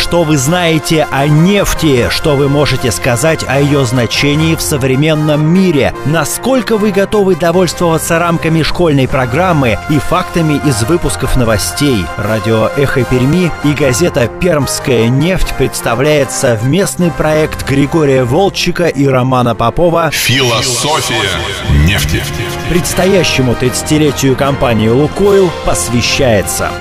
Что вы знаете о нефти? Что вы можете сказать о ее значении в современном мире? Насколько вы готовы довольствоваться рамками школьной программы и фактами из выпусков новостей? Радио «Эхо Перми» и газета «Пермская нефть» представляет совместный проект Григория Волчика и Романа Попова «Философия нефти». Предстоящему 30-летию компании «Лукойл» посвящается –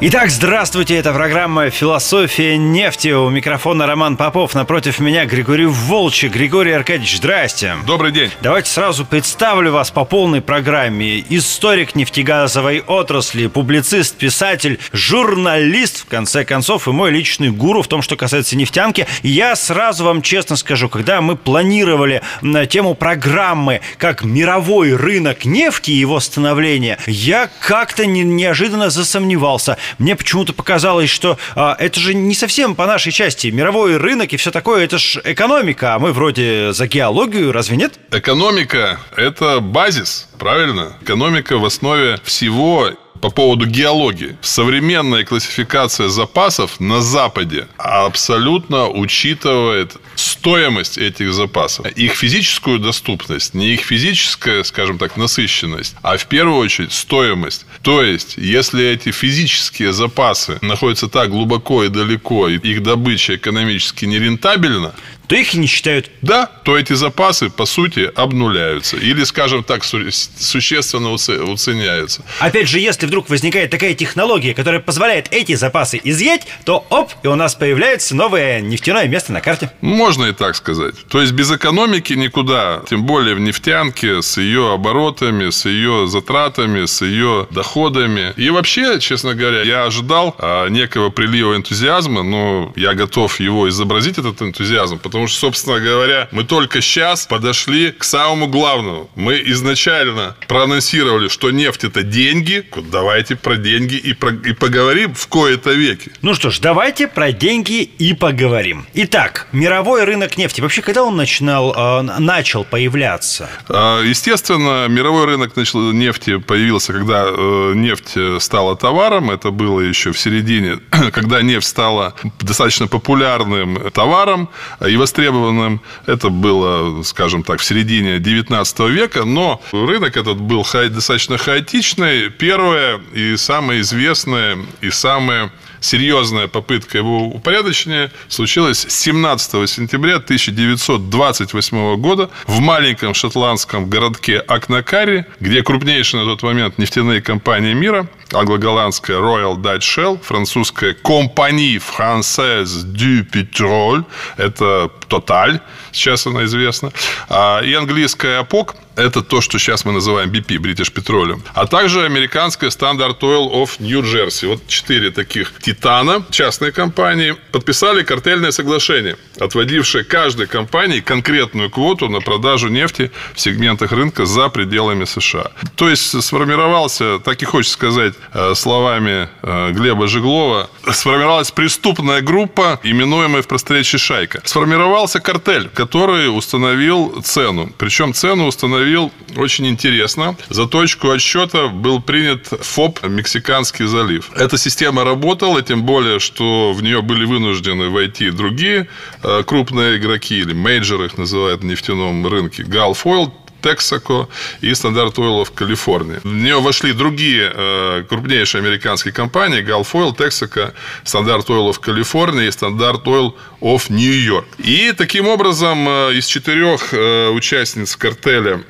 Итак, здравствуйте, это программа «Философия нефти». У микрофона Роман Попов, напротив меня Григорий Волчи. Григорий Аркадьевич, здрасте. Добрый день. Давайте сразу представлю вас по полной программе. Историк нефтегазовой отрасли, публицист, писатель, журналист, в конце концов, и мой личный гуру в том, что касается нефтянки. Я сразу вам честно скажу, когда мы планировали на тему программы как мировой рынок нефти и его становление, я как-то не, неожиданно засомневался – мне почему-то показалось, что а, это же не совсем по нашей части. Мировой рынок и все такое, это же экономика, а мы вроде за геологию, разве нет? Экономика – это базис, правильно? Экономика в основе всего по поводу геологии. Современная классификация запасов на Западе абсолютно учитывает стоимость этих запасов. Их физическую доступность, не их физическая, скажем так, насыщенность, а в первую очередь стоимость. То есть, если эти физические запасы находятся так глубоко и далеко, и их добыча экономически нерентабельна, то их не считают. Да, то эти запасы, по сути, обнуляются. Или, скажем так, существенно уценяются. Опять же, если вдруг возникает такая технология, которая позволяет эти запасы изъять, то оп, и у нас появляется новое нефтяное место на карте. Можно и так сказать. То есть без экономики никуда, тем более в нефтянке, с ее оборотами, с ее затратами, с ее доходами. И вообще, честно говоря, я ожидал а, некого прилива энтузиазма, но я готов его изобразить, этот энтузиазм, потому Потому что, собственно говоря, мы только сейчас подошли к самому главному. Мы изначально проанонсировали, что нефть это деньги. Давайте про деньги и, про, и поговорим в кои-то веки. Ну что ж, давайте про деньги и поговорим. Итак, мировой рынок нефти. Вообще, когда он начинал, э, начал появляться? А, естественно, мировой рынок нефти появился, когда э, нефть стала товаром. Это было еще в середине, когда нефть стала достаточно популярным товаром. И востребованным. Это было, скажем так, в середине 19 века, но рынок этот был достаточно хаотичный. Первое и самое известное, и самое серьезная попытка его упорядочения случилась 17 сентября 1928 года в маленьком шотландском городке Акнакари, где крупнейшие на тот момент нефтяные компании мира, англо-голландская Royal Dutch Shell, французская Compagnie Française du Pétrole, это Total, сейчас она известна, а, и английская APOC – это то, что сейчас мы называем BP, British Petroleum. А также американская Standard Oil of New Jersey. Вот четыре таких титана, частные компании, подписали картельное соглашение, отводившее каждой компании конкретную квоту на продажу нефти в сегментах рынка за пределами США. То есть сформировался, так и хочется сказать э, словами э, Глеба Жиглова, сформировалась преступная группа, именуемая в просторечии шайка. Сформировался картель, который установил цену. Причем цену установил установил очень интересно. За точку отсчета был принят ФОП «Мексиканский залив». Эта система работала, тем более, что в нее были вынуждены войти другие э, крупные игроки, или мейджоры их называют в нефтяном рынке, Oil, Texaco и Standard Oil в Калифорнии. В нее вошли другие э, крупнейшие американские компании Gulf Oil, Texaco, Standard Oil в Калифорнии и Standard Oil of New York. И таким образом э, из четырех э, участниц картеля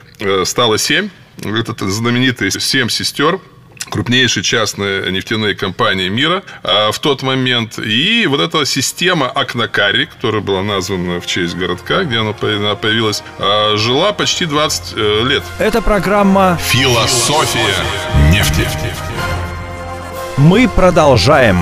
стало семь. Это знаменитые семь сестер крупнейшие частные нефтяные компании мира а, в тот момент. И вот эта система Акнакари, которая была названа в честь городка, где она появилась, а, жила почти 20 э, лет. Это программа «Философия нефти». Мы продолжаем.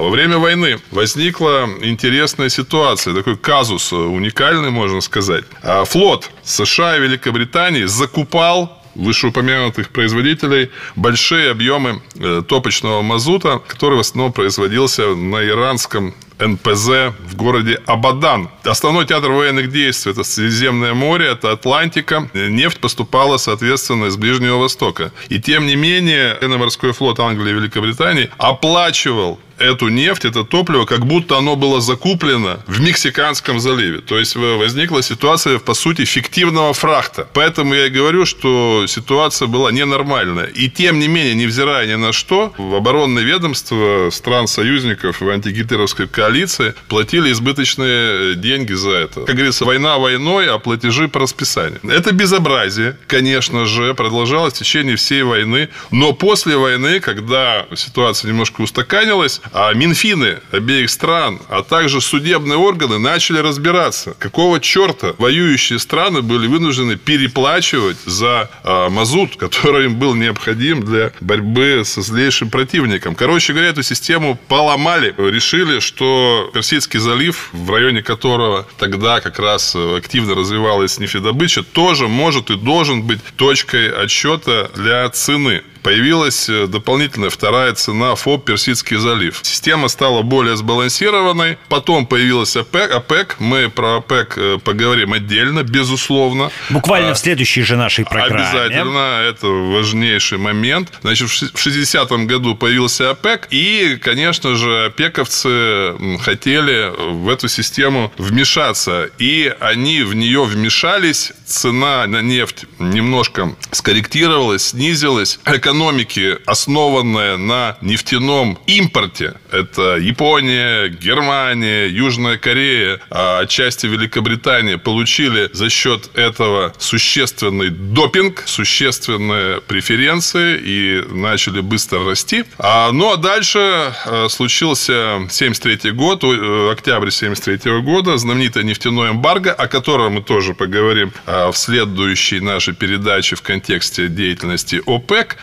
Во время войны возникла интересная ситуация, такой казус уникальный, можно сказать. А флот США и Великобритании закупал вышеупомянутых производителей большие объемы э, топочного мазута, который в основном производился на иранском НПЗ в городе Абадан. Основной театр военных действий – это Средиземное море, это Атлантика. Нефть поступала, соответственно, из Ближнего Востока. И тем не менее, военно-морской флот Англии и Великобритании оплачивал эту нефть, это топливо, как будто оно было закуплено в Мексиканском заливе. То есть возникла ситуация, по сути, фиктивного фрахта. Поэтому я и говорю, что ситуация была ненормальная. И тем не менее, невзирая ни на что, в оборонное ведомство стран-союзников в антигитлеровской коалиции платили избыточные деньги за это. Как говорится, война войной, а платежи по расписанию. Это безобразие, конечно же, продолжалось в течение всей войны. Но после войны, когда ситуация немножко устаканилась, а Минфины обеих стран, а также судебные органы начали разбираться, какого черта воюющие страны были вынуждены переплачивать за а, мазут, который им был необходим для борьбы со злейшим противником. Короче говоря, эту систему поломали. Решили, что Персидский залив, в районе которого тогда как раз активно развивалась нефтедобыча, тоже может и должен быть точкой отсчета для цены появилась э, дополнительная вторая цена ФОП «Персидский залив». Система стала более сбалансированной. Потом появилась ОПЕК. ОПЕК. Мы про ОПЕК э, поговорим отдельно, безусловно. Буквально а, в следующей же нашей программе. Обязательно. Это важнейший момент. Значит, в 60-м году появился ОПЕК. И, конечно же, ОПЕКовцы хотели в эту систему вмешаться. И они в нее вмешались. Цена на нефть немножко скорректировалась, снизилась экономики, основанная на нефтяном импорте, это Япония, Германия, Южная Корея, а отчасти Великобритания, получили за счет этого существенный допинг, существенные преференции и начали быстро расти. А, ну, а дальше э, случился 73 год, э, октябрь 73 года, знаменитое нефтяное эмбарго, о котором мы тоже поговорим э, в следующей нашей передаче в контексте деятельности ОПЕК.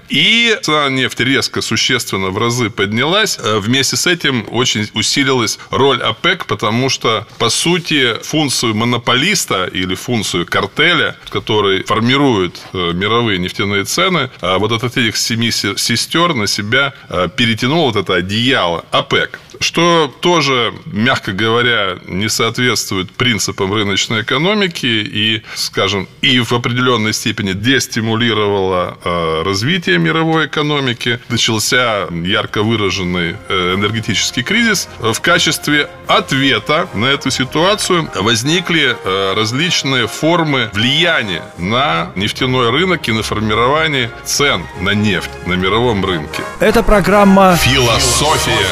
Цена нефти резко, существенно в разы поднялась. Э, вместе с этим очень усилилась роль ОПЕК, потому что, по сути, функцию монополиста или функцию картеля, который формирует э, мировые нефтяные цены, э, вот от этих семи сестер на себя перетянул вот это одеяло ОПЕК что тоже, мягко говоря, не соответствует принципам рыночной экономики и, скажем, и в определенной степени дестимулировало развитие мировой экономики. Начался ярко выраженный э, энергетический кризис. В качестве ответа на эту ситуацию возникли э, различные формы влияния на нефтяной рынок и на формирование цен на нефть на мировом рынке. Это программа «Философия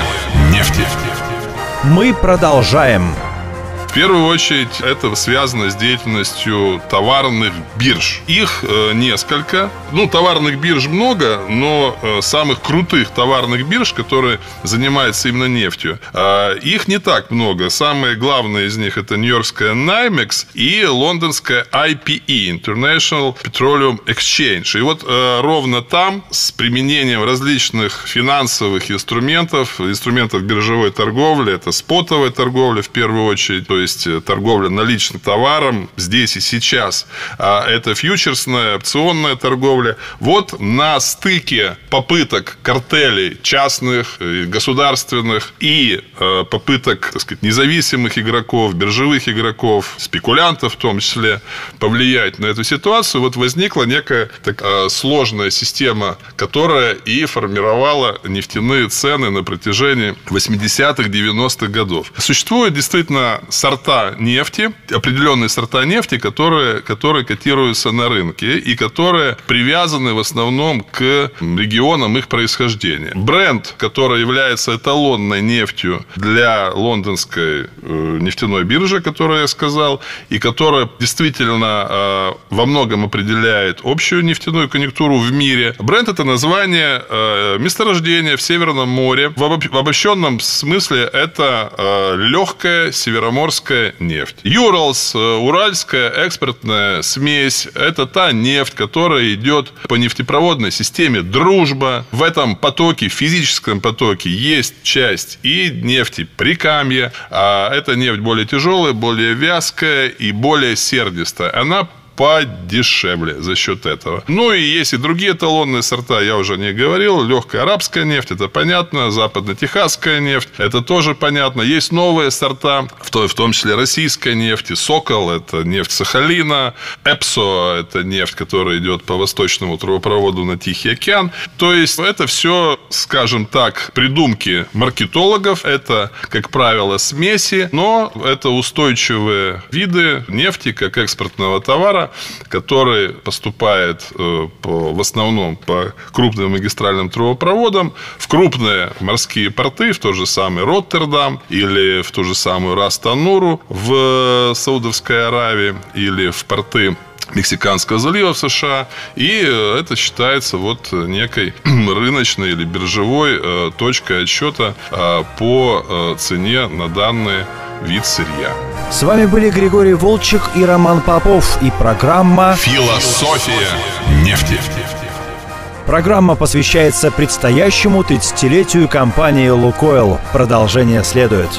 нефти». Мы продолжаем первую очередь это связано с деятельностью товарных бирж. Их э, несколько. Ну, товарных бирж много, но э, самых крутых товарных бирж, которые занимаются именно нефтью, э, их не так много. Самые главные из них это нью-йоркская NYMEX и лондонская IPE, International Petroleum Exchange. И вот э, ровно там с применением различных финансовых инструментов, инструментов биржевой торговли, это спотовая торговля в первую очередь, то есть есть э, торговля наличным товаром здесь и сейчас. А это фьючерсная, опционная торговля. Вот на стыке попыток картелей частных, государственных и э, попыток так сказать, независимых игроков, биржевых игроков, спекулянтов в том числе, повлиять на эту ситуацию, вот возникла некая такая сложная система, которая и формировала нефтяные цены на протяжении 80-х, 90-х годов. Существует действительно сорт сорта нефти, определенные сорта нефти, которые, которые котируются на рынке и которые привязаны в основном к регионам их происхождения. Бренд, который является эталонной нефтью для лондонской э, нефтяной биржи, которую я сказал, и которая действительно э, во многом определяет общую нефтяную конъюнктуру в мире. Бренд – это название э, месторождения в Северном море. В обобщенном смысле это легкая североморская уральская нефть. Юралс, э, уральская экспортная смесь, это та нефть, которая идет по нефтепроводной системе «Дружба». В этом потоке, физическом потоке, есть часть и нефти Прикамья, а эта нефть более тяжелая, более вязкая и более сердистая. Она подешевле за счет этого. Ну и есть и другие эталонные сорта, я уже не говорил. Легкая арабская нефть, это понятно. Западно-техасская нефть, это тоже понятно. Есть новые сорта, в том, в том числе российская нефть. И Сокол, это нефть Сахалина. Эпсо, это нефть, которая идет по восточному трубопроводу на Тихий океан. То есть, это все, скажем так, придумки маркетологов. Это, как правило, смеси, но это устойчивые виды нефти как экспортного товара, который поступает э, по, в основном по крупным магистральным трубопроводам в крупные морские порты, в тот же самый Роттердам или в ту же самую Растануру в Саудовской Аравии или в порты Мексиканского залива в США. И э, это считается вот некой рыночной или биржевой э, точкой отсчета по цене на данные вид сырья. С вами были Григорий Волчек и Роман Попов и программа «Философия нефти». Программа посвящается предстоящему 30-летию компании «Лукойл». Продолжение следует.